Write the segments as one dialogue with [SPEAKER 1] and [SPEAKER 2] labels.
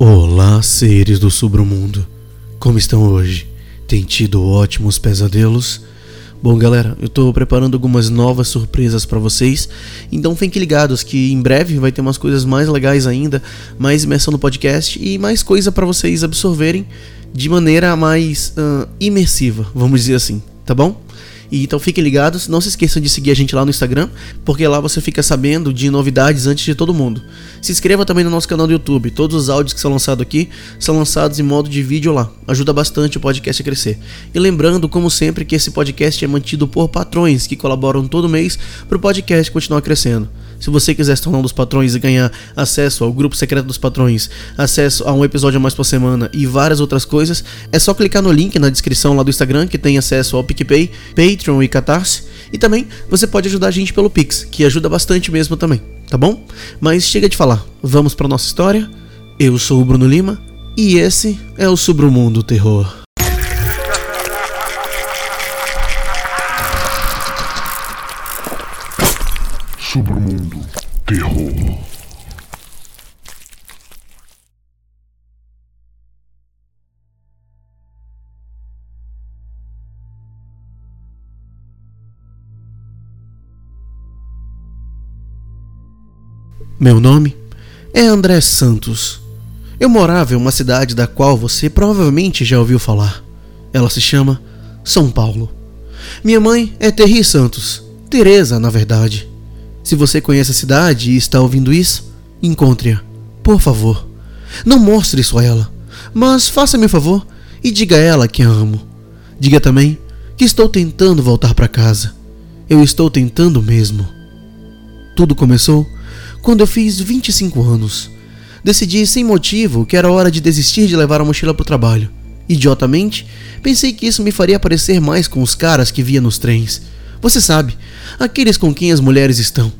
[SPEAKER 1] Olá, seres do submundo. Como estão hoje? Tem tido ótimos pesadelos? Bom, galera, eu tô preparando algumas novas surpresas para vocês, então fiquem ligados que em breve vai ter umas coisas mais legais ainda, mais imersão no podcast e mais coisa para vocês absorverem de maneira mais uh, imersiva, vamos dizer assim, tá bom? E então fiquem ligados, não se esqueçam de seguir a gente lá no Instagram, porque lá você fica sabendo de novidades antes de todo mundo. Se inscreva também no nosso canal do YouTube, todos os áudios que são lançados aqui são lançados em modo de vídeo lá. Ajuda bastante o podcast a crescer. E lembrando, como sempre, que esse podcast é mantido por patrões que colaboram todo mês para o podcast continuar crescendo. Se você quiser se tornar um dos patrões e ganhar acesso ao grupo secreto dos patrões, acesso a um episódio a mais por semana e várias outras coisas, é só clicar no link na descrição lá do Instagram que tem acesso ao PicPay, Patreon e Catarse. E também você pode ajudar a gente pelo Pix, que ajuda bastante mesmo também, tá bom? Mas chega de falar, vamos para nossa história. Eu sou o Bruno Lima e esse é o Submundo Terror.
[SPEAKER 2] Submundo Terror.
[SPEAKER 1] Meu nome é André Santos. Eu morava em uma cidade da qual você provavelmente já ouviu falar. Ela se chama São Paulo. Minha mãe é Terri Santos, Teresa, na verdade. Se você conhece a cidade e está ouvindo isso, encontre-a, por favor. Não mostre isso a ela, mas faça-me um favor e diga a ela que a amo. Diga também que estou tentando voltar para casa. Eu estou tentando mesmo. Tudo começou quando eu fiz 25 anos. Decidi sem motivo que era hora de desistir de levar a mochila para o trabalho. Idiotamente, pensei que isso me faria parecer mais com os caras que via nos trens. Você sabe, aqueles com quem as mulheres estão.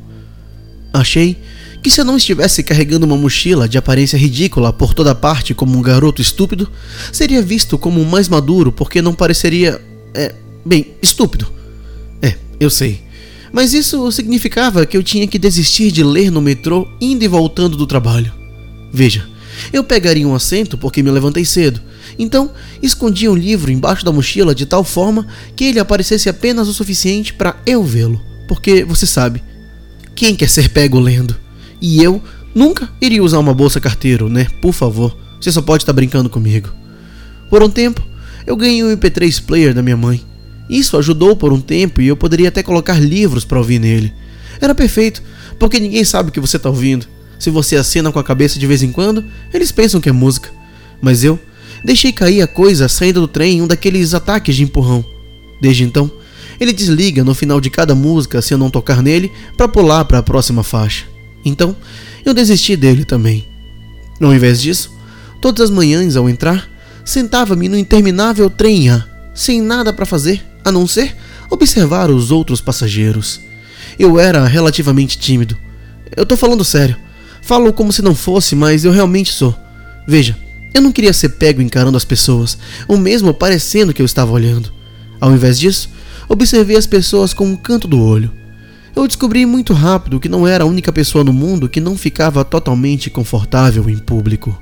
[SPEAKER 1] Achei que se eu não estivesse carregando uma mochila de aparência ridícula por toda parte como um garoto estúpido, seria visto como mais maduro porque não pareceria. É, bem, estúpido. É, eu sei. Mas isso significava que eu tinha que desistir de ler no metrô indo e voltando do trabalho. Veja, eu pegaria um assento porque me levantei cedo, então escondia um livro embaixo da mochila de tal forma que ele aparecesse apenas o suficiente para eu vê-lo, porque você sabe, quem quer ser pego lendo? E eu nunca iria usar uma bolsa carteiro, né? Por favor, você só pode estar brincando comigo. Por um tempo, eu ganhei um MP3 player da minha mãe. Isso ajudou por um tempo e eu poderia até colocar livros para ouvir nele. Era perfeito, porque ninguém sabe o que você está ouvindo. Se você acena com a cabeça de vez em quando, eles pensam que é música. Mas eu deixei cair a coisa saindo do trem em um daqueles ataques de empurrão. Desde então, ele desliga no final de cada música se eu não tocar nele para pular para a próxima faixa. Então, eu desisti dele também. Ao invés disso, todas as manhãs ao entrar, sentava-me no interminável trem A, sem nada para fazer a não ser observar os outros passageiros. Eu era relativamente tímido. Eu tô falando sério. Falo como se não fosse, mas eu realmente sou. Veja, eu não queria ser pego encarando as pessoas, ou mesmo parecendo que eu estava olhando. Ao invés disso, observei as pessoas com um canto do olho. Eu descobri muito rápido que não era a única pessoa no mundo que não ficava totalmente confortável em público.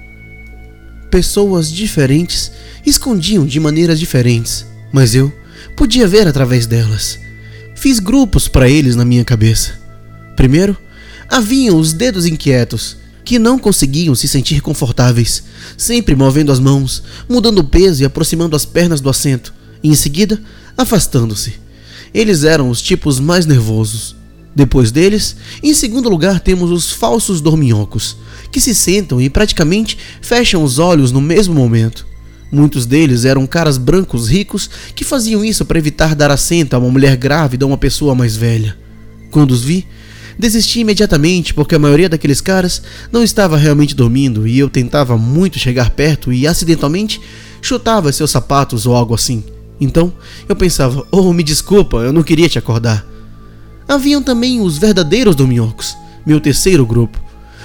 [SPEAKER 1] Pessoas diferentes escondiam de maneiras diferentes, mas eu podia ver através delas. Fiz grupos para eles na minha cabeça. Primeiro, haviam os dedos inquietos, que não conseguiam se sentir confortáveis, sempre movendo as mãos, mudando o peso e aproximando as pernas do assento, e em seguida, afastando-se. Eles eram os tipos mais nervosos. Depois deles, em segundo lugar, temos os falsos dorminhocos, que se sentam e praticamente fecham os olhos no mesmo momento. Muitos deles eram caras brancos ricos que faziam isso para evitar dar assento a uma mulher grávida ou uma pessoa mais velha. Quando os vi, Desisti imediatamente porque a maioria daqueles caras não estava realmente dormindo e eu tentava muito chegar perto e acidentalmente chutava seus sapatos ou algo assim. Então eu pensava: Oh, me desculpa, eu não queria te acordar. Haviam também os verdadeiros dorminhocos, meu terceiro grupo.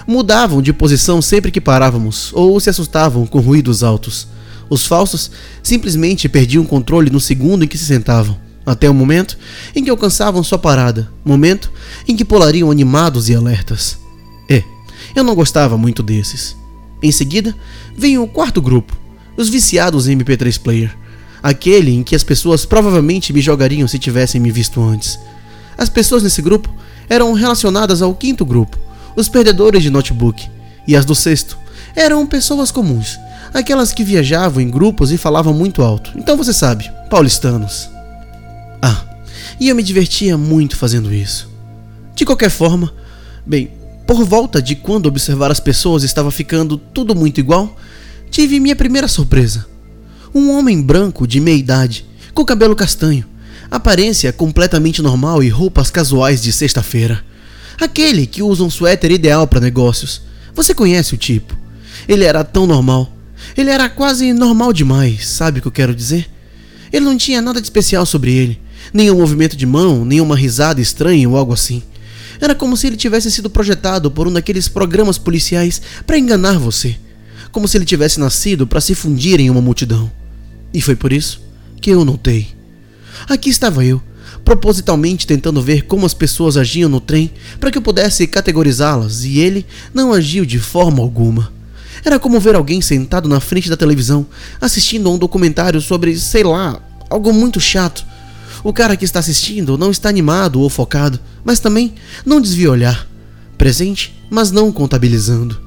[SPEAKER 1] Mudavam de posição sempre que parávamos ou se assustavam com ruídos altos. Os falsos simplesmente perdiam o controle no segundo em que se sentavam até o momento em que alcançavam sua parada, momento em que pulariam animados e alertas. É, eu não gostava muito desses. Em seguida, vem o quarto grupo, os viciados em MP3 player, aquele em que as pessoas provavelmente me jogariam se tivessem me visto antes. As pessoas nesse grupo eram relacionadas ao quinto grupo, os perdedores de notebook, e as do sexto eram pessoas comuns, aquelas que viajavam em grupos e falavam muito alto. Então você sabe, paulistanos. E eu me divertia muito fazendo isso. De qualquer forma, bem, por volta de quando observar as pessoas estava ficando tudo muito igual, tive minha primeira surpresa. Um homem branco de meia idade, com cabelo castanho, aparência completamente normal e roupas casuais de sexta-feira. Aquele que usa um suéter ideal para negócios. Você conhece o tipo. Ele era tão normal. Ele era quase normal demais, sabe o que eu quero dizer? Ele não tinha nada de especial sobre ele, nenhum movimento de mão, nenhuma risada estranha ou algo assim. Era como se ele tivesse sido projetado por um daqueles programas policiais para enganar você, como se ele tivesse nascido para se fundir em uma multidão. E foi por isso que eu notei. Aqui estava eu, propositalmente tentando ver como as pessoas agiam no trem para que eu pudesse categorizá-las, e ele não agiu de forma alguma. Era como ver alguém sentado na frente da televisão, assistindo a um documentário sobre, sei lá, algo muito chato. O cara que está assistindo não está animado ou focado, mas também não desvia olhar. Presente, mas não contabilizando.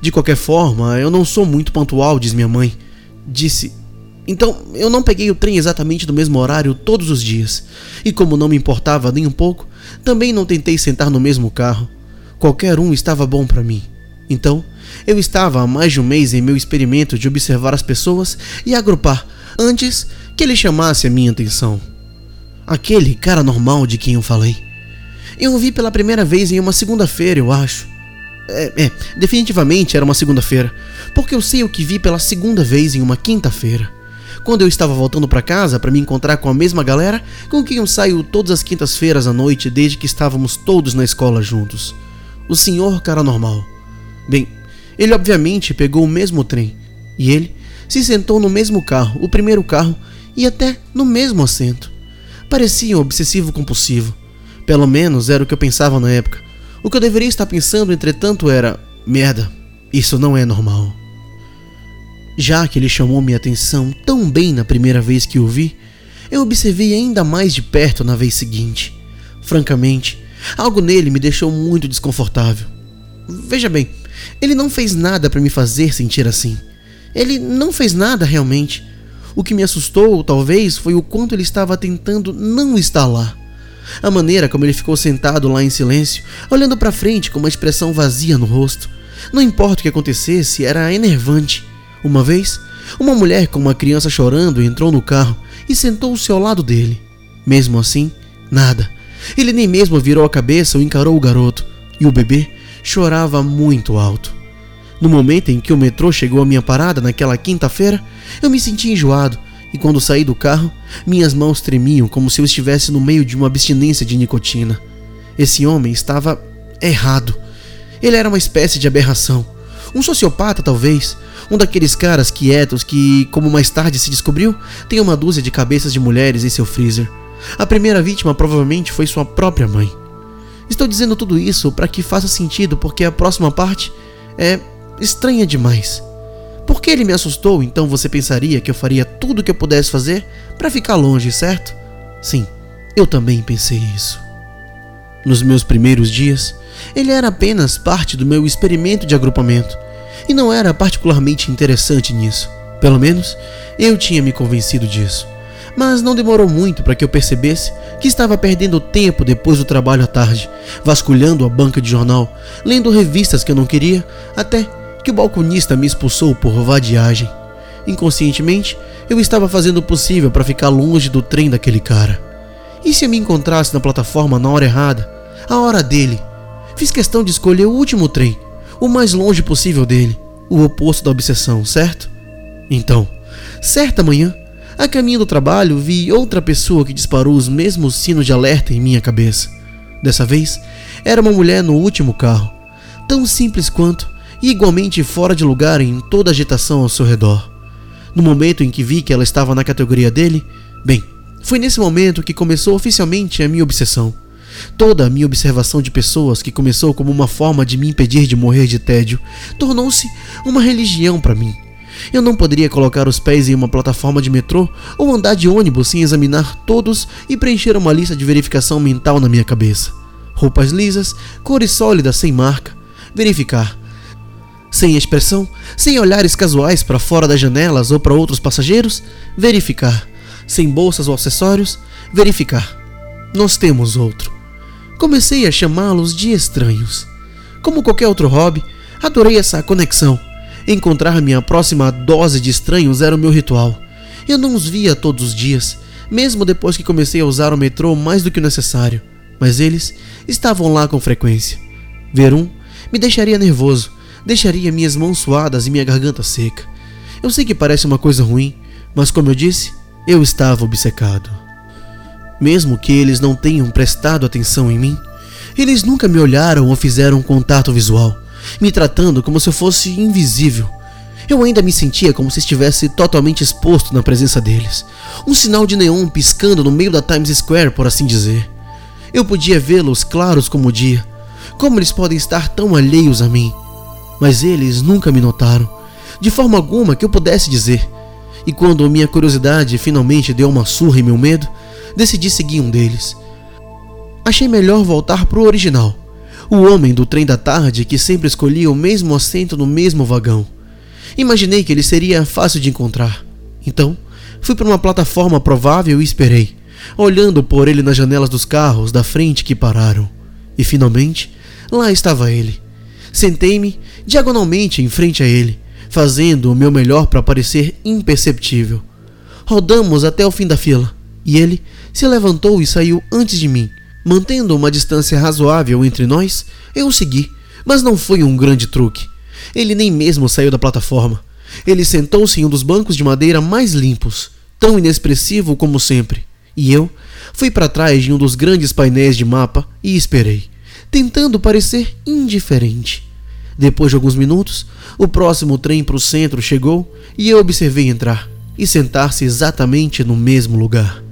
[SPEAKER 1] De qualquer forma, eu não sou muito pontual, diz minha mãe. Disse. Então, eu não peguei o trem exatamente no mesmo horário todos os dias. E como não me importava nem um pouco, também não tentei sentar no mesmo carro. Qualquer um estava bom para mim. Então, eu estava há mais de um mês em meu experimento de observar as pessoas e agrupar antes que ele chamasse a minha atenção. Aquele cara normal de quem eu falei. Eu o vi pela primeira vez em uma segunda-feira, eu acho. É, é, definitivamente era uma segunda-feira, porque eu sei o que vi pela segunda vez em uma quinta-feira. Quando eu estava voltando para casa para me encontrar com a mesma galera com quem eu saio todas as quintas-feiras à noite desde que estávamos todos na escola juntos. O senhor cara normal. Bem, ele obviamente pegou o mesmo trem e ele se sentou no mesmo carro, o primeiro carro, e até no mesmo assento. Parecia um obsessivo compulsivo. Pelo menos era o que eu pensava na época. O que eu deveria estar pensando, entretanto, era: merda, isso não é normal. Já que ele chamou minha atenção tão bem na primeira vez que o vi, eu observei ainda mais de perto na vez seguinte. Francamente, algo nele me deixou muito desconfortável. Veja bem, ele não fez nada para me fazer sentir assim. Ele não fez nada realmente. O que me assustou, talvez, foi o quanto ele estava tentando não estar lá. A maneira como ele ficou sentado lá em silêncio, olhando para frente com uma expressão vazia no rosto. Não importa o que acontecesse, era enervante. Uma vez, uma mulher com uma criança chorando entrou no carro e sentou-se ao lado dele. Mesmo assim, nada. Ele nem mesmo virou a cabeça ou encarou o garoto. E o bebê chorava muito alto. No momento em que o metrô chegou à minha parada naquela quinta-feira, eu me senti enjoado e quando saí do carro, minhas mãos tremiam como se eu estivesse no meio de uma abstinência de nicotina. Esse homem estava errado. Ele era uma espécie de aberração. Um sociopata, talvez. Um daqueles caras quietos que, como mais tarde se descobriu, tem uma dúzia de cabeças de mulheres em seu freezer. A primeira vítima provavelmente foi sua própria mãe. Estou dizendo tudo isso para que faça sentido, porque a próxima parte é estranha demais. Por que ele me assustou, então você pensaria que eu faria tudo o que eu pudesse fazer para ficar longe, certo? Sim, eu também pensei isso. Nos meus primeiros dias, ele era apenas parte do meu experimento de agrupamento e não era particularmente interessante nisso. Pelo menos eu tinha me convencido disso mas não demorou muito para que eu percebesse que estava perdendo tempo depois do trabalho à tarde, vasculhando a banca de jornal, lendo revistas que eu não queria, até que o balconista me expulsou por vadiagem. Inconscientemente, eu estava fazendo o possível para ficar longe do trem daquele cara. E se eu me encontrasse na plataforma na hora errada, a hora dele? Fiz questão de escolher o último trem, o mais longe possível dele, o oposto da obsessão, certo? Então, certa manhã, a caminho do trabalho, vi outra pessoa que disparou os mesmos sinos de alerta em minha cabeça. Dessa vez, era uma mulher no último carro, tão simples quanto igualmente fora de lugar em toda agitação ao seu redor. No momento em que vi que ela estava na categoria dele, bem, foi nesse momento que começou oficialmente a minha obsessão. Toda a minha observação de pessoas, que começou como uma forma de me impedir de morrer de tédio, tornou-se uma religião para mim. Eu não poderia colocar os pés em uma plataforma de metrô ou andar de ônibus sem examinar todos e preencher uma lista de verificação mental na minha cabeça. Roupas lisas, cores sólidas sem marca. Verificar. Sem expressão, sem olhares casuais para fora das janelas ou para outros passageiros. Verificar. Sem bolsas ou acessórios. Verificar. Nós temos outro. Comecei a chamá-los de estranhos. Como qualquer outro hobby, adorei essa conexão Encontrar minha próxima dose de estranhos era o meu ritual. Eu não os via todos os dias, mesmo depois que comecei a usar o metrô mais do que o necessário, mas eles estavam lá com frequência. Ver um me deixaria nervoso, deixaria minhas mãos suadas e minha garganta seca. Eu sei que parece uma coisa ruim, mas como eu disse, eu estava obcecado. Mesmo que eles não tenham prestado atenção em mim, eles nunca me olharam ou fizeram um contato visual me tratando como se eu fosse invisível. Eu ainda me sentia como se estivesse totalmente exposto na presença deles. Um sinal de neon piscando no meio da Times Square, por assim dizer. Eu podia vê-los claros como o dia. Como eles podem estar tão alheios a mim? Mas eles nunca me notaram, de forma alguma que eu pudesse dizer. E quando minha curiosidade finalmente deu uma surra em meu medo, decidi seguir um deles. Achei melhor voltar para o original o homem do trem da tarde que sempre escolhia o mesmo assento no mesmo vagão. Imaginei que ele seria fácil de encontrar. Então, fui para uma plataforma provável e esperei, olhando por ele nas janelas dos carros da frente que pararam. E finalmente, lá estava ele. Sentei-me diagonalmente em frente a ele, fazendo o meu melhor para parecer imperceptível. Rodamos até o fim da fila, e ele se levantou e saiu antes de mim Mantendo uma distância razoável entre nós, eu o segui, mas não foi um grande truque. Ele nem mesmo saiu da plataforma. Ele sentou-se em um dos bancos de madeira mais limpos, tão inexpressivo como sempre, e eu fui para trás de um dos grandes painéis de mapa e esperei, tentando parecer indiferente. Depois de alguns minutos, o próximo trem para o centro chegou e eu observei entrar e sentar-se exatamente no mesmo lugar.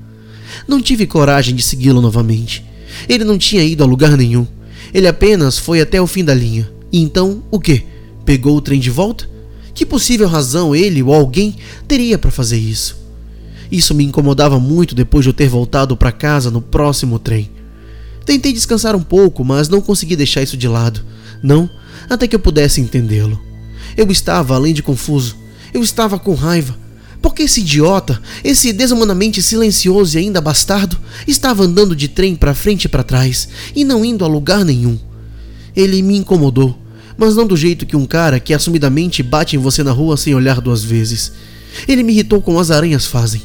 [SPEAKER 1] Não tive coragem de segui-lo novamente. Ele não tinha ido a lugar nenhum. Ele apenas foi até o fim da linha. E então, o que? Pegou o trem de volta? Que possível razão ele ou alguém teria para fazer isso? Isso me incomodava muito depois de eu ter voltado para casa no próximo trem. Tentei descansar um pouco, mas não consegui deixar isso de lado. Não, até que eu pudesse entendê-lo. Eu estava além de confuso. Eu estava com raiva. Porque esse idiota, esse desumanamente silencioso e ainda bastardo, estava andando de trem para frente e para trás e não indo a lugar nenhum. Ele me incomodou, mas não do jeito que um cara que assumidamente bate em você na rua sem olhar duas vezes. Ele me irritou como as aranhas fazem.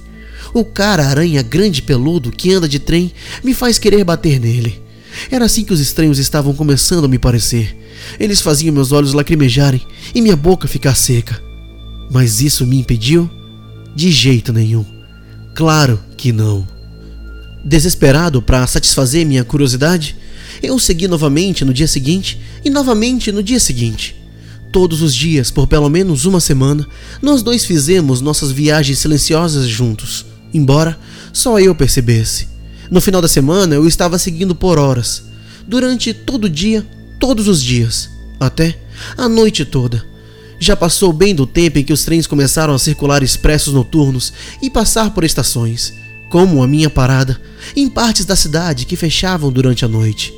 [SPEAKER 1] O cara aranha grande peludo que anda de trem me faz querer bater nele. Era assim que os estranhos estavam começando a me parecer. Eles faziam meus olhos lacrimejarem e minha boca ficar seca. Mas isso me impediu de jeito nenhum. Claro que não. Desesperado para satisfazer minha curiosidade, eu segui novamente no dia seguinte e novamente no dia seguinte. Todos os dias, por pelo menos uma semana, nós dois fizemos nossas viagens silenciosas juntos, embora só eu percebesse. No final da semana, eu estava seguindo por horas, durante todo o dia, todos os dias, até a noite toda já passou bem do tempo em que os trens começaram a circular expressos noturnos e passar por estações, como a minha parada, em partes da cidade que fechavam durante a noite.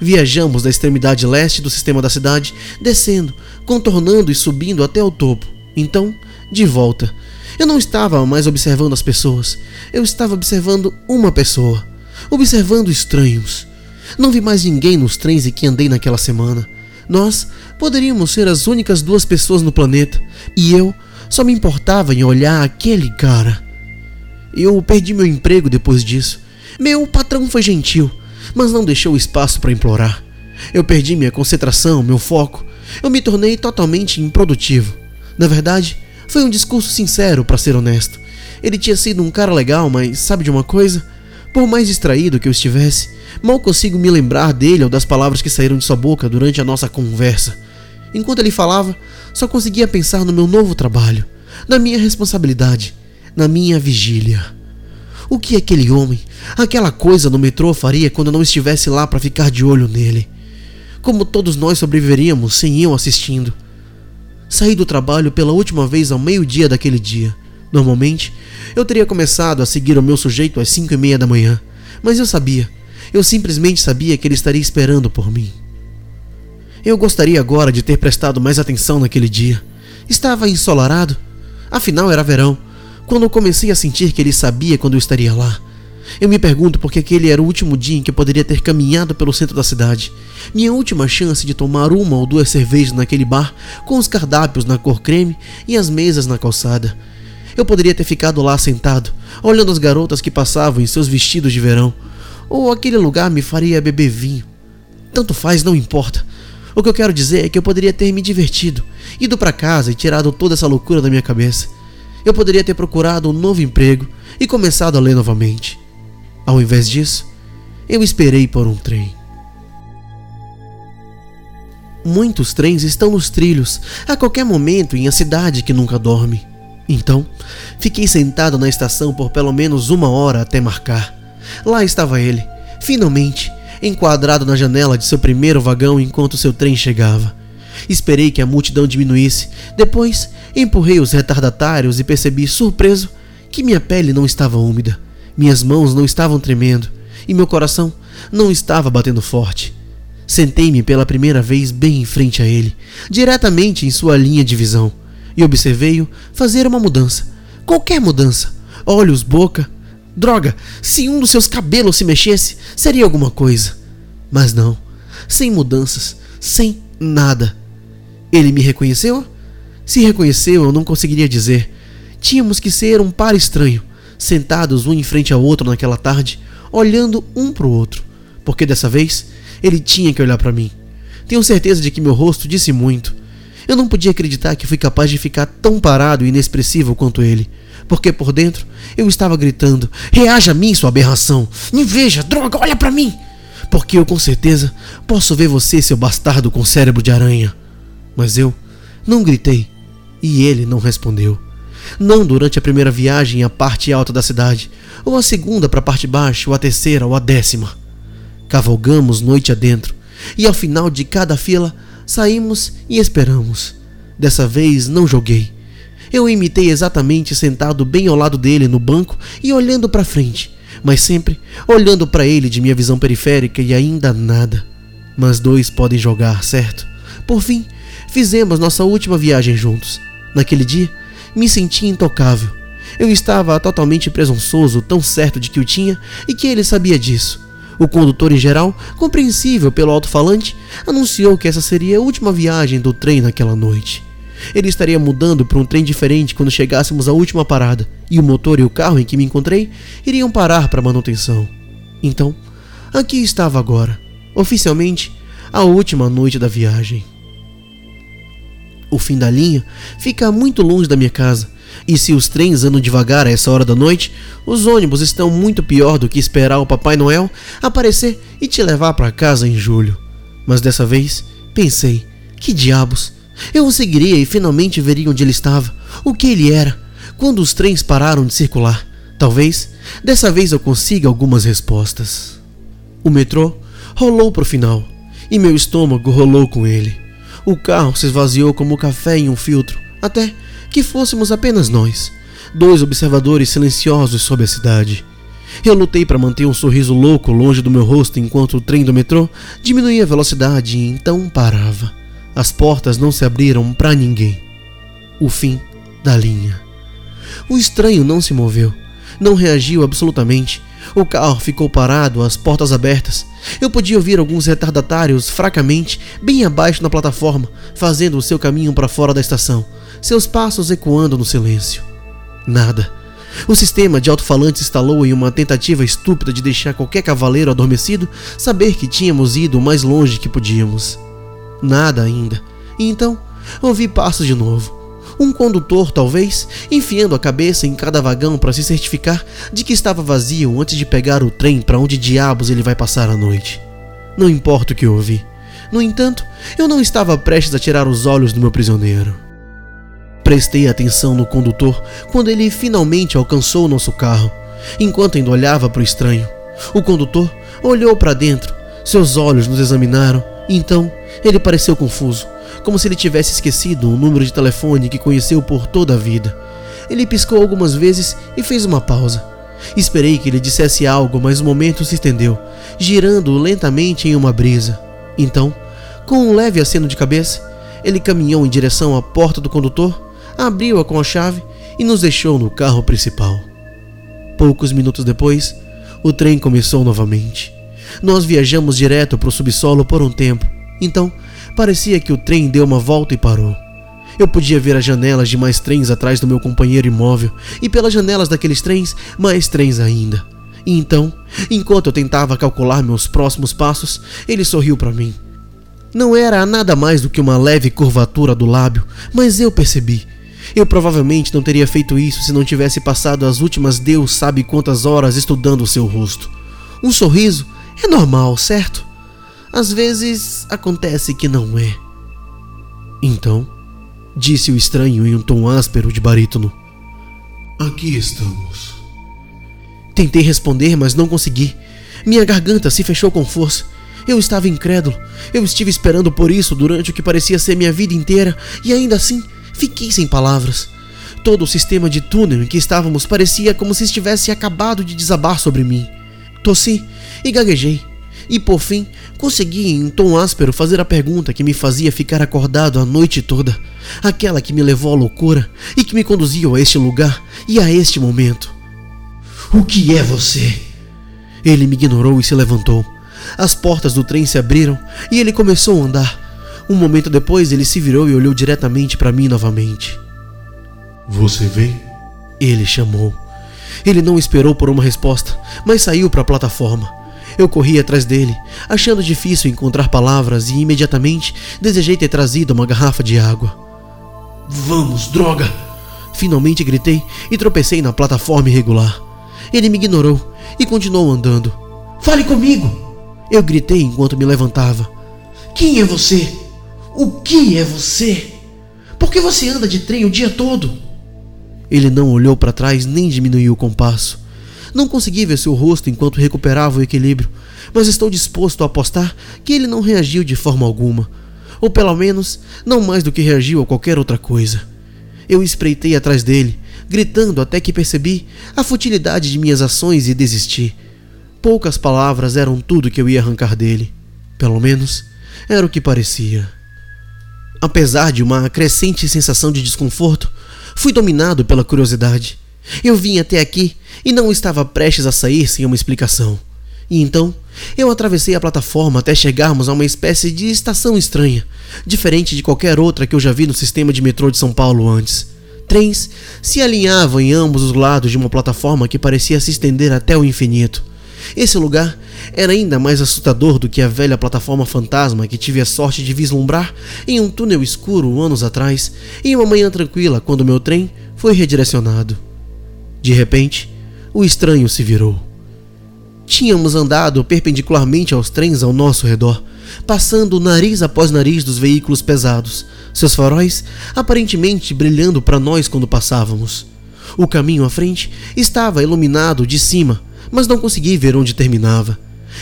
[SPEAKER 1] Viajamos da extremidade leste do sistema da cidade, descendo, contornando e subindo até o topo. Então, de volta. Eu não estava mais observando as pessoas, eu estava observando uma pessoa, observando estranhos. Não vi mais ninguém nos trens em que andei naquela semana. Nós poderíamos ser as únicas duas pessoas no planeta e eu só me importava em olhar aquele cara. Eu perdi meu emprego depois disso. Meu patrão foi gentil, mas não deixou espaço para implorar. Eu perdi minha concentração, meu foco. Eu me tornei totalmente improdutivo. Na verdade, foi um discurso sincero, para ser honesto. Ele tinha sido um cara legal, mas sabe de uma coisa? Por mais distraído que eu estivesse, mal consigo me lembrar dele ou das palavras que saíram de sua boca durante a nossa conversa. Enquanto ele falava, só conseguia pensar no meu novo trabalho, na minha responsabilidade, na minha vigília. O que aquele homem, aquela coisa no metrô faria quando eu não estivesse lá para ficar de olho nele? Como todos nós sobreviveríamos sem eu assistindo? Saí do trabalho pela última vez ao meio-dia daquele dia. Normalmente, eu teria começado a seguir o meu sujeito às cinco e meia da manhã, mas eu sabia, eu simplesmente sabia que ele estaria esperando por mim. Eu gostaria agora de ter prestado mais atenção naquele dia. Estava ensolarado, afinal era verão, quando eu comecei a sentir que ele sabia quando eu estaria lá. Eu me pergunto porque aquele era o último dia em que eu poderia ter caminhado pelo centro da cidade. Minha última chance de tomar uma ou duas cervejas naquele bar, com os cardápios na cor creme e as mesas na calçada. Eu poderia ter ficado lá sentado, olhando as garotas que passavam em seus vestidos de verão. Ou aquele lugar me faria beber vinho. Tanto faz, não importa. O que eu quero dizer é que eu poderia ter me divertido, ido para casa e tirado toda essa loucura da minha cabeça. Eu poderia ter procurado um novo emprego e começado a ler novamente. Ao invés disso, eu esperei por um trem. Muitos trens estão nos trilhos a qualquer momento em a cidade que nunca dorme. Então, fiquei sentado na estação por pelo menos uma hora até marcar. Lá estava ele, finalmente, enquadrado na janela de seu primeiro vagão enquanto seu trem chegava. Esperei que a multidão diminuísse. Depois, empurrei os retardatários e percebi, surpreso, que minha pele não estava úmida, minhas mãos não estavam tremendo e meu coração não estava batendo forte. Sentei-me pela primeira vez bem em frente a ele, diretamente em sua linha de visão e observei-o fazer uma mudança. Qualquer mudança. Olhos, boca. Droga, se um dos seus cabelos se mexesse, seria alguma coisa. Mas não. Sem mudanças, sem nada. Ele me reconheceu? Se reconheceu, eu não conseguiria dizer. Tínhamos que ser um par estranho, sentados um em frente ao outro naquela tarde, olhando um para o outro, porque dessa vez ele tinha que olhar para mim. Tenho certeza de que meu rosto disse muito. Eu não podia acreditar que fui capaz de ficar tão parado e inexpressivo quanto ele, porque por dentro eu estava gritando: Reaja a mim, sua aberração! Me veja, droga, olha para mim! Porque eu com certeza posso ver você, seu bastardo com cérebro de aranha. Mas eu não gritei e ele não respondeu. Não durante a primeira viagem à parte alta da cidade, ou a segunda para a parte baixa, ou a terceira, ou a décima. Cavalgamos noite adentro, e ao final de cada fila Saímos e esperamos. Dessa vez não joguei. Eu imitei exatamente sentado bem ao lado dele no banco e olhando para frente, mas sempre olhando para ele de minha visão periférica e ainda nada. Mas dois podem jogar, certo? Por fim, fizemos nossa última viagem juntos. Naquele dia, me senti intocável. Eu estava totalmente presunçoso, tão certo de que o tinha e que ele sabia disso. O condutor, em geral, compreensível pelo alto-falante, anunciou que essa seria a última viagem do trem naquela noite. Ele estaria mudando para um trem diferente quando chegássemos à última parada, e o motor e o carro em que me encontrei iriam parar para manutenção. Então, aqui estava agora, oficialmente, a última noite da viagem. O fim da linha fica muito longe da minha casa, e se os trens andam devagar a essa hora da noite, os ônibus estão muito pior do que esperar o Papai Noel aparecer e te levar para casa em julho. Mas dessa vez, pensei: que diabos? Eu o seguiria e finalmente veria onde ele estava, o que ele era, quando os trens pararam de circular. Talvez dessa vez eu consiga algumas respostas. O metrô rolou para o final e meu estômago rolou com ele. O carro se esvaziou como café em um filtro, até que fôssemos apenas nós, dois observadores silenciosos sobre a cidade. Eu lutei para manter um sorriso louco longe do meu rosto enquanto o trem do metrô diminuía a velocidade e então parava. As portas não se abriram para ninguém. O fim da linha. O estranho não se moveu, não reagiu absolutamente. O carro ficou parado, as portas abertas. Eu podia ouvir alguns retardatários fracamente, bem abaixo na plataforma, fazendo o seu caminho para fora da estação seus passos ecoando no silêncio. Nada. O sistema de alto-falantes instalou em uma tentativa estúpida de deixar qualquer cavaleiro adormecido saber que tínhamos ido o mais longe que podíamos. Nada ainda. E então, ouvi passos de novo. Um condutor, talvez, enfiando a cabeça em cada vagão para se certificar de que estava vazio antes de pegar o trem para onde diabos ele vai passar a noite. Não importa o que ouvi. No entanto, eu não estava prestes a tirar os olhos do meu prisioneiro. Prestei atenção no condutor quando ele finalmente alcançou nosso carro. enquanto ainda olhava para o estranho. O condutor olhou para dentro, seus olhos nos examinaram, então ele pareceu confuso, como se ele tivesse esquecido um número de telefone que conheceu por toda a vida. Ele piscou algumas vezes e fez uma pausa. Esperei que ele dissesse algo, mas o momento se estendeu, girando lentamente em uma brisa. Então, com um leve aceno de cabeça, ele caminhou em direção à porta do condutor, abriu-a com a chave e nos deixou no carro principal. Poucos minutos depois, o trem começou novamente. Nós viajamos direto para o subsolo por um tempo, então parecia que o trem deu uma volta e parou. Eu podia ver as janelas de mais trens atrás do meu companheiro imóvel e pelas janelas daqueles trens, mais trens ainda. E então, enquanto eu tentava calcular meus próximos passos, ele sorriu para mim. Não era nada mais do que uma leve curvatura do lábio, mas eu percebi. Eu provavelmente não teria feito isso se não tivesse passado as últimas Deus sabe quantas horas estudando o seu rosto. Um sorriso é normal, certo? Às vezes acontece que não é. Então, disse o estranho em um tom áspero de barítono.
[SPEAKER 2] Aqui estamos.
[SPEAKER 1] Tentei responder, mas não consegui. Minha garganta se fechou com força. Eu estava incrédulo. Eu estive esperando por isso durante o que parecia ser minha vida inteira e ainda assim fiquei sem palavras. Todo o sistema de túnel em que estávamos parecia como se estivesse acabado de desabar sobre mim. Tossi e gaguejei. E por fim, consegui em tom áspero fazer a pergunta que me fazia ficar acordado a noite toda, aquela que me levou à loucura e que me conduziu a este lugar e a este momento. O que é você? Ele me ignorou e se levantou. As portas do trem se abriram e ele começou a andar. Um momento depois, ele se virou e olhou diretamente para mim novamente.
[SPEAKER 2] Você vem?
[SPEAKER 1] Ele chamou. Ele não esperou por uma resposta, mas saiu para a plataforma. Eu corri atrás dele, achando difícil encontrar palavras e imediatamente desejei ter trazido uma garrafa de água. Vamos, droga! Finalmente gritei e tropecei na plataforma irregular. Ele me ignorou e continuou andando. Fale comigo! Eu gritei enquanto me levantava. Quem é você? O que é você? Por que você anda de trem o dia todo? Ele não olhou para trás nem diminuiu o compasso. Não consegui ver seu rosto enquanto recuperava o equilíbrio, mas estou disposto a apostar que ele não reagiu de forma alguma, ou pelo menos não mais do que reagiu a qualquer outra coisa. Eu espreitei atrás dele, gritando até que percebi a futilidade de minhas ações e desisti. Poucas palavras eram tudo que eu ia arrancar dele. Pelo menos era o que parecia. Apesar de uma crescente sensação de desconforto, fui dominado pela curiosidade. Eu vim até aqui e não estava prestes a sair sem uma explicação. E então, eu atravessei a plataforma até chegarmos a uma espécie de estação estranha, diferente de qualquer outra que eu já vi no sistema de metrô de São Paulo antes. Trens se alinhavam em ambos os lados de uma plataforma que parecia se estender até o infinito. Esse lugar era ainda mais assustador do que a velha plataforma fantasma que tive a sorte de vislumbrar em um túnel escuro anos atrás, em uma manhã tranquila quando meu trem foi redirecionado. De repente, o estranho se virou. Tínhamos andado perpendicularmente aos trens ao nosso redor, passando nariz após nariz dos veículos pesados, seus faróis aparentemente brilhando para nós quando passávamos. O caminho à frente estava iluminado de cima, mas não consegui ver onde terminava.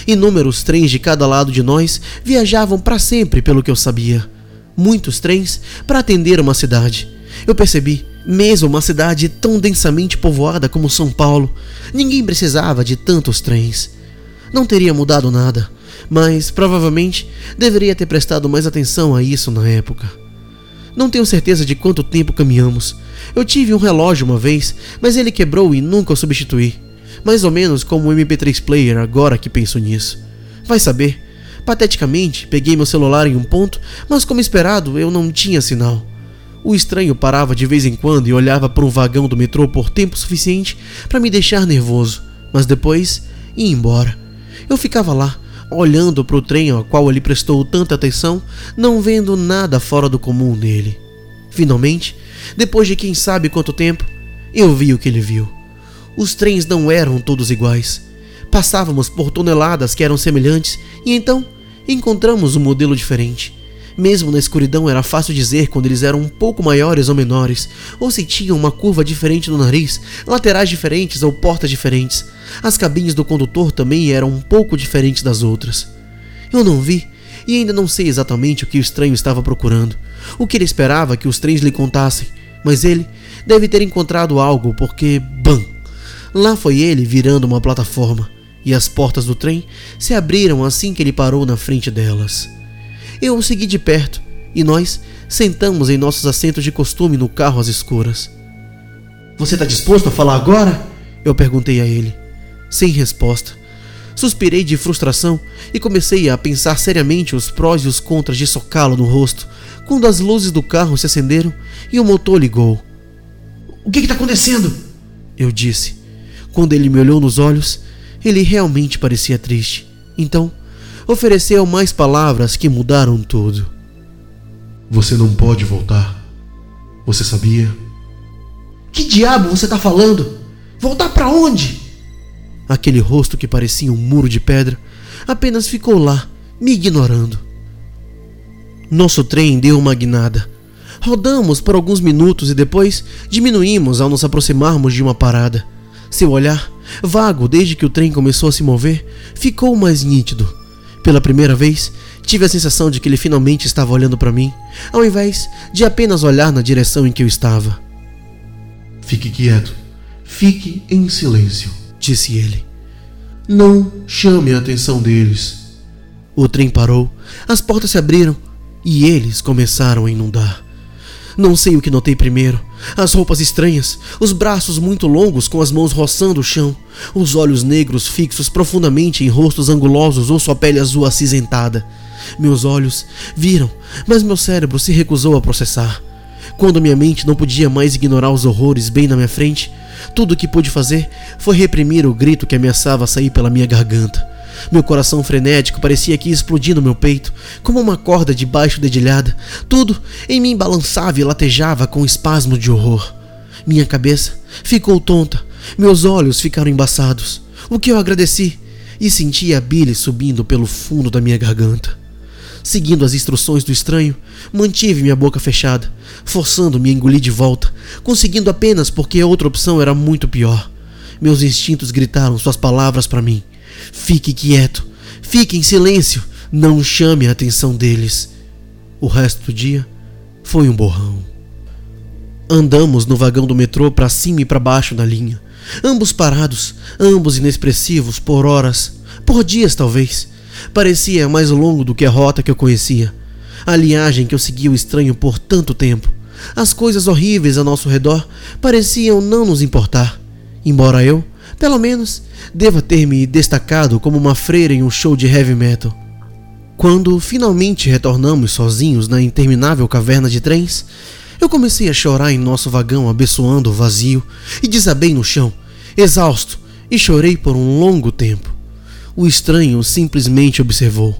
[SPEAKER 1] Inúmeros trens de cada lado de nós viajavam para sempre, pelo que eu sabia. Muitos trens para atender uma cidade. Eu percebi mesmo uma cidade tão densamente povoada como São Paulo, ninguém precisava de tantos trens. Não teria mudado nada, mas provavelmente deveria ter prestado mais atenção a isso na época. Não tenho certeza de quanto tempo caminhamos. Eu tive um relógio uma vez, mas ele quebrou e nunca o substituí. Mais ou menos como o MP3 Player, agora que penso nisso. Vai saber. Pateticamente, peguei meu celular em um ponto, mas como esperado, eu não tinha sinal. O estranho parava de vez em quando e olhava para um vagão do metrô por tempo suficiente para me deixar nervoso, mas depois ia embora. Eu ficava lá, olhando para o trem ao qual ele prestou tanta atenção, não vendo nada fora do comum nele. Finalmente, depois de quem sabe quanto tempo, eu vi o que ele viu. Os trens não eram todos iguais. Passávamos por toneladas que eram semelhantes e então encontramos um modelo diferente. Mesmo na escuridão era fácil dizer quando eles eram um pouco maiores ou menores, ou se tinham uma curva diferente no nariz, laterais diferentes ou portas diferentes. As cabines do condutor também eram um pouco diferentes das outras. Eu não vi e ainda não sei exatamente o que o estranho estava procurando, o que ele esperava que os trens lhe contassem, mas ele deve ter encontrado algo porque, bam! Lá foi ele virando uma plataforma e as portas do trem se abriram assim que ele parou na frente delas. Eu o segui de perto e nós sentamos em nossos assentos de costume no carro às escuras. Você está disposto a falar agora? Eu perguntei a ele. Sem resposta. Suspirei de frustração e comecei a pensar seriamente os prós e os contras de socá-lo no rosto, quando as luzes do carro se acenderam e o motor ligou. O que está acontecendo? Eu disse. Quando ele me olhou nos olhos, ele realmente parecia triste. Então, ofereceu mais palavras que mudaram tudo.
[SPEAKER 2] Você não pode voltar. Você sabia?
[SPEAKER 1] Que diabo você está falando? Voltar para onde? Aquele rosto que parecia um muro de pedra apenas ficou lá, me ignorando. Nosso trem deu uma guinada. Rodamos por alguns minutos e depois diminuímos ao nos aproximarmos de uma parada. Seu olhar, vago desde que o trem começou a se mover, ficou mais nítido. Pela primeira vez, tive a sensação de que ele finalmente estava olhando para mim, ao invés de apenas olhar na direção em que eu estava.
[SPEAKER 2] Fique quieto. Fique em silêncio,
[SPEAKER 1] disse ele.
[SPEAKER 2] Não chame a atenção deles.
[SPEAKER 1] O trem parou, as portas se abriram e eles começaram a inundar. Não sei o que notei primeiro. As roupas estranhas, os braços muito longos com as mãos roçando o chão, os olhos negros fixos profundamente em rostos angulosos ou sua pele azul acinzentada. Meus olhos viram, mas meu cérebro se recusou a processar. Quando minha mente não podia mais ignorar os horrores bem na minha frente, tudo o que pude fazer foi reprimir o grito que ameaçava sair pela minha garganta. Meu coração frenético parecia que ia explodir no meu peito, como uma corda de baixo dedilhada. Tudo em mim balançava e latejava com um espasmo de horror. Minha cabeça ficou tonta, meus olhos ficaram embaçados, o que eu agradeci, e senti a bile subindo pelo fundo da minha garganta. Seguindo as instruções do estranho, mantive minha boca fechada, forçando-me a engolir de volta, conseguindo apenas porque a outra opção era muito pior. Meus instintos gritaram suas palavras para mim. Fique quieto. Fique em silêncio. Não chame a atenção deles. O resto do dia foi um borrão. Andamos no vagão do metrô para cima e para baixo da linha, ambos parados, ambos inexpressivos por horas, por dias talvez. Parecia mais longo do que a rota que eu conhecia, a linhagem que eu seguia o estranho por tanto tempo. As coisas horríveis ao nosso redor pareciam não nos importar, embora eu pelo menos, deva ter me destacado como uma freira em um show de heavy metal. Quando finalmente retornamos sozinhos na interminável caverna de trens, eu comecei a chorar em nosso vagão abençoando o vazio e desabei no chão, exausto, e chorei por um longo tempo. O estranho simplesmente observou.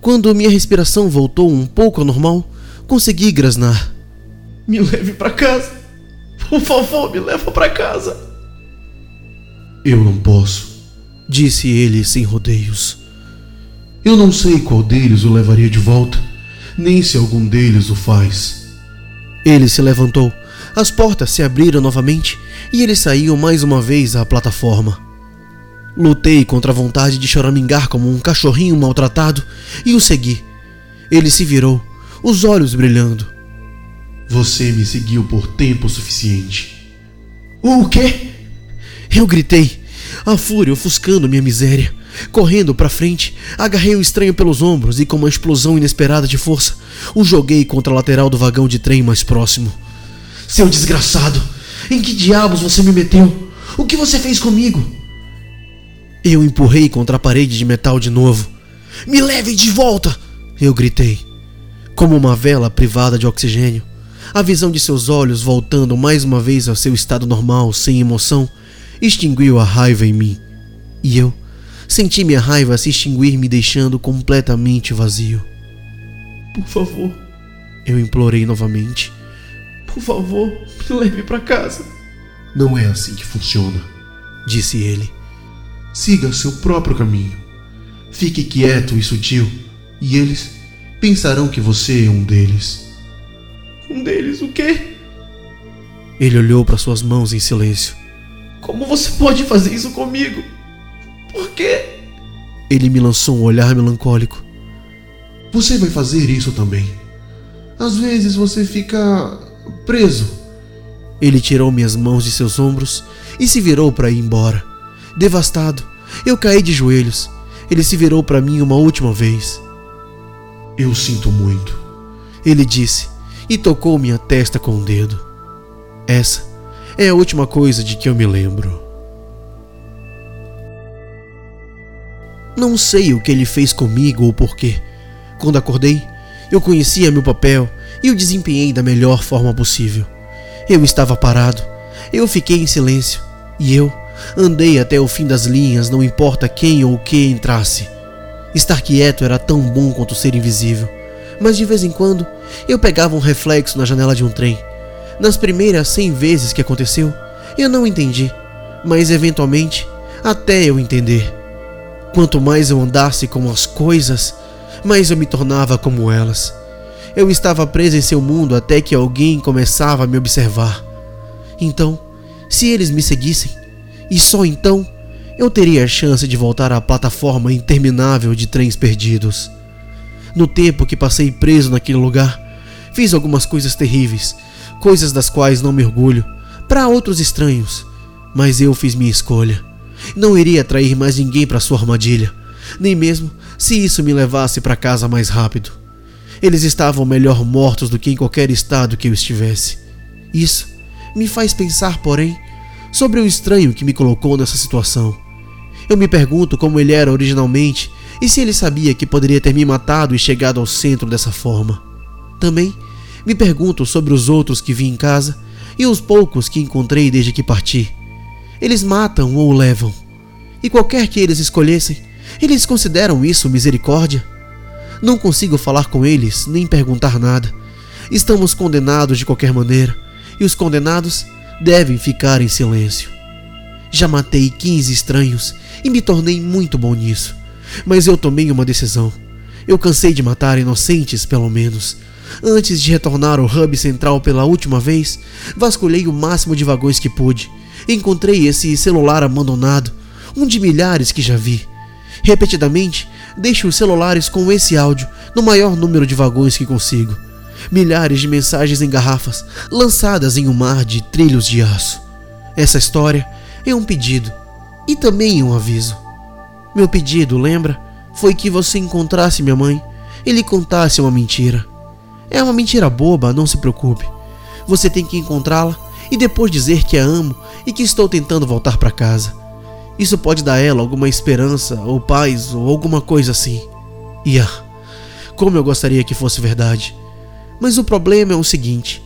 [SPEAKER 1] Quando minha respiração voltou um pouco ao normal, consegui grasnar.
[SPEAKER 2] Me leve para casa. Por favor, me leva para casa. Eu não posso,
[SPEAKER 1] disse ele sem rodeios.
[SPEAKER 2] Eu não sei qual deles o levaria de volta, nem se algum deles o faz.
[SPEAKER 1] Ele se levantou, as portas se abriram novamente e ele saiu mais uma vez à plataforma. Lutei contra a vontade de choramingar como um cachorrinho maltratado e o segui. Ele se virou, os olhos brilhando.
[SPEAKER 2] Você me seguiu por tempo suficiente.
[SPEAKER 1] O quê? Eu gritei, a fúria ofuscando minha miséria. Correndo para frente, agarrei o estranho pelos ombros e, com uma explosão inesperada de força, o joguei contra a lateral do vagão de trem mais próximo. Seu desgraçado! Em que diabos você me meteu? O que você fez comigo? Eu empurrei contra a parede de metal de novo. Me leve de volta! Eu gritei. Como uma vela privada de oxigênio, a visão de seus olhos voltando mais uma vez ao seu estado normal, sem emoção, extinguiu a raiva em mim. E eu senti minha raiva se extinguir, me deixando completamente vazio.
[SPEAKER 2] Por favor,
[SPEAKER 1] eu implorei novamente.
[SPEAKER 2] Por favor, me leve para casa. Não é assim que funciona,
[SPEAKER 1] disse ele.
[SPEAKER 2] Siga seu próprio caminho. Fique quieto e sutil, e eles pensarão que você é um deles.
[SPEAKER 1] Um deles o quê? Ele olhou para suas mãos em silêncio. Como você pode fazer isso comigo? Por quê? Ele me lançou um olhar melancólico.
[SPEAKER 2] Você vai fazer isso também. Às vezes você fica preso.
[SPEAKER 1] Ele tirou minhas mãos de seus ombros e se virou para ir embora. Devastado, eu caí de joelhos. Ele se virou para mim uma última vez.
[SPEAKER 2] Eu sinto muito,
[SPEAKER 1] ele disse e tocou minha testa com o um dedo. Essa é a última coisa de que eu me lembro. Não sei o que ele fez comigo ou porquê. Quando acordei, eu conhecia meu papel e o desempenhei da melhor forma possível. Eu estava parado, eu fiquei em silêncio e eu andei até o fim das linhas, não importa quem ou o que entrasse. Estar quieto era tão bom quanto ser invisível, mas de vez em quando eu pegava um reflexo na janela de um trem. Nas primeiras cem vezes que aconteceu, eu não entendi, mas eventualmente até eu entender. Quanto mais eu andasse com as coisas, mais eu me tornava como elas. Eu estava preso em seu mundo até que alguém começava a me observar. Então, se eles me seguissem, e só então, eu teria a chance de voltar à plataforma interminável de trens perdidos. No tempo que passei preso naquele lugar, fiz algumas coisas terríveis, coisas das quais não me orgulho, para outros estranhos, mas eu fiz minha escolha. Não iria atrair mais ninguém para sua armadilha, nem mesmo se isso me levasse para casa mais rápido. Eles estavam melhor mortos do que em qualquer estado que eu estivesse. Isso me faz pensar, porém, sobre o estranho que me colocou nessa situação. Eu me pergunto como ele era originalmente e se ele sabia que poderia ter me matado e chegado ao centro dessa forma. Também me pergunto sobre os outros que vi em casa e os poucos que encontrei desde que parti. Eles matam ou levam. E qualquer que eles escolhessem, eles consideram isso misericórdia? Não consigo falar com eles nem perguntar nada. Estamos condenados de qualquer maneira, e os condenados devem ficar em silêncio. Já matei 15 estranhos e me tornei muito bom nisso, mas eu tomei uma decisão. Eu cansei de matar inocentes, pelo menos. Antes de retornar ao hub central pela última vez, vasculhei o máximo de vagões que pude encontrei esse celular abandonado, um de milhares que já vi. Repetidamente, deixo os celulares com esse áudio no maior número de vagões que consigo. Milhares de mensagens em garrafas, lançadas em um mar de trilhos de aço. Essa história é um pedido e também um aviso. Meu pedido, lembra? Foi que você encontrasse minha mãe e lhe contasse uma mentira. É uma mentira boba, não se preocupe. Você tem que encontrá-la e depois dizer que a amo e que estou tentando voltar para casa. Isso pode dar a ela alguma esperança, ou paz, ou alguma coisa assim. E ah, como eu gostaria que fosse verdade. Mas o problema é o seguinte: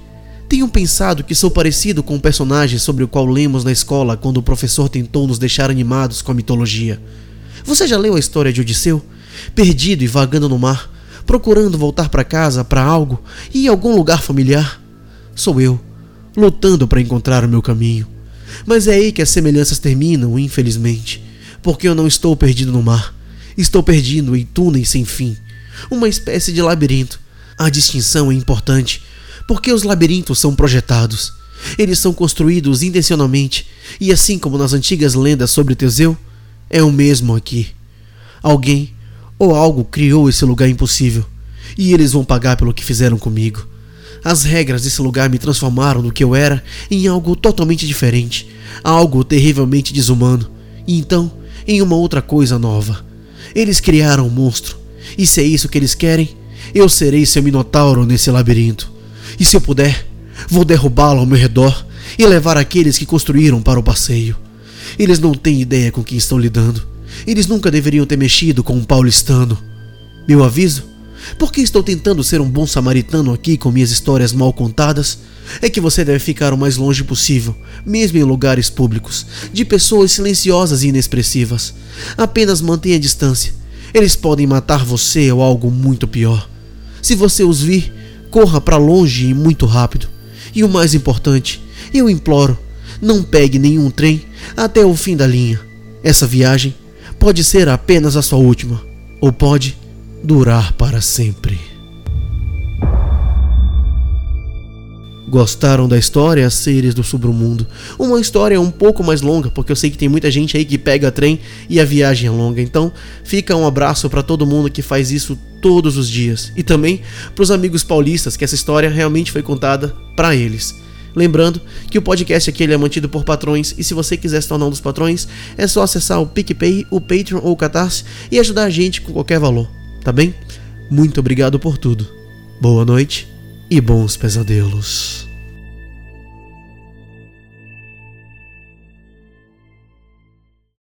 [SPEAKER 1] tenho pensado que sou parecido com o personagem sobre o qual lemos na escola quando o professor tentou nos deixar animados com a mitologia. Você já leu a história de Odisseu? Perdido e vagando no mar, procurando voltar para casa para algo e em algum lugar familiar? Sou eu lutando para encontrar o meu caminho. Mas é aí que as semelhanças terminam, infelizmente, porque eu não estou perdido no mar. Estou perdido em túneis sem fim, uma espécie de labirinto. A distinção é importante, porque os labirintos são projetados. Eles são construídos intencionalmente, e assim como nas antigas lendas sobre Teseu, é o mesmo aqui. Alguém ou algo criou esse lugar impossível, e eles vão pagar pelo que fizeram comigo. As regras desse lugar me transformaram do que eu era em algo totalmente diferente, algo terrivelmente desumano, e então em uma outra coisa nova. Eles criaram um monstro, e se é isso que eles querem, eu serei seu minotauro nesse labirinto. E se eu puder, vou derrubá-lo ao meu redor e levar aqueles que construíram para o passeio. Eles não têm ideia com quem estão lidando. Eles nunca deveriam ter mexido com um paulistano. Meu aviso porque estou tentando ser um bom samaritano aqui com minhas histórias mal contadas? É que você deve ficar o mais longe possível, mesmo em lugares públicos, de pessoas silenciosas e inexpressivas. Apenas mantenha distância. Eles podem matar você ou algo muito pior. Se você os vir, corra para longe e muito rápido. E o mais importante, eu imploro, não pegue nenhum trem até o fim da linha. Essa viagem pode ser apenas a sua última, ou pode durar para sempre. Gostaram da história, seres do submundo? Uma história um pouco mais longa, porque eu sei que tem muita gente aí que pega trem e a viagem é longa. Então, fica um abraço para todo mundo que faz isso todos os dias e também para os amigos paulistas que essa história realmente foi contada para eles. Lembrando que o podcast aqui ele é mantido por patrões e se você quiser se tornar um dos patrões, é só acessar o PicPay, o Patreon ou o Catarse e ajudar a gente com qualquer valor, tá bem? Muito obrigado por tudo. Boa noite e bons pesadelos.